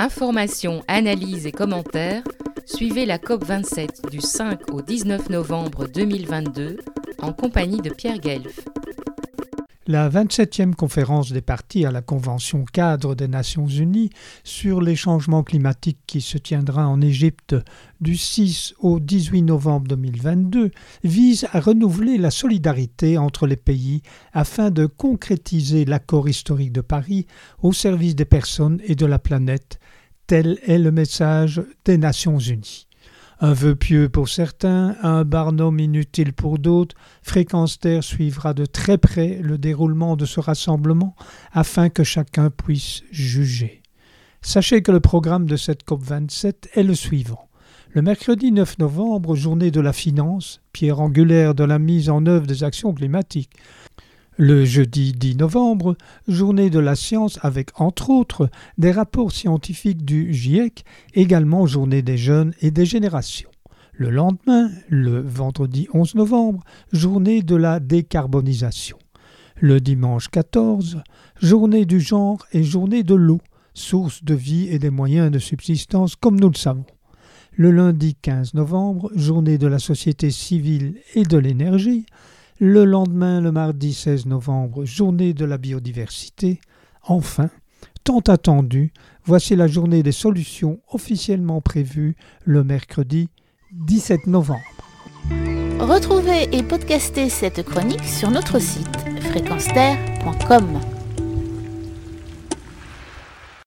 Informations, analyses et commentaires, suivez la COP27 du 5 au 19 novembre 2022 en compagnie de Pierre Guelf. La 27e conférence des parties à la Convention cadre des Nations Unies sur les changements climatiques qui se tiendra en Égypte du 6 au 18 novembre 2022 vise à renouveler la solidarité entre les pays afin de concrétiser l'accord historique de Paris au service des personnes et de la planète. Tel est le message des Nations Unies. Un vœu pieux pour certains, un barnum inutile pour d'autres, Fréquence suivra de très près le déroulement de ce rassemblement afin que chacun puisse juger. Sachez que le programme de cette COP27 est le suivant. Le mercredi 9 novembre, journée de la finance, pierre angulaire de la mise en œuvre des actions climatiques. Le jeudi 10 novembre, journée de la science avec entre autres des rapports scientifiques du GIEC, également journée des jeunes et des générations. Le lendemain, le vendredi 11 novembre, journée de la décarbonisation. Le dimanche 14, journée du genre et journée de l'eau, source de vie et des moyens de subsistance comme nous le savons. Le lundi 15 novembre, journée de la société civile et de l'énergie, le lendemain, le mardi 16 novembre, journée de la biodiversité. Enfin, tant attendu, voici la journée des solutions officiellement prévue le mercredi 17 novembre. Retrouvez et podcastez cette chronique sur notre site fréquenceterre.com.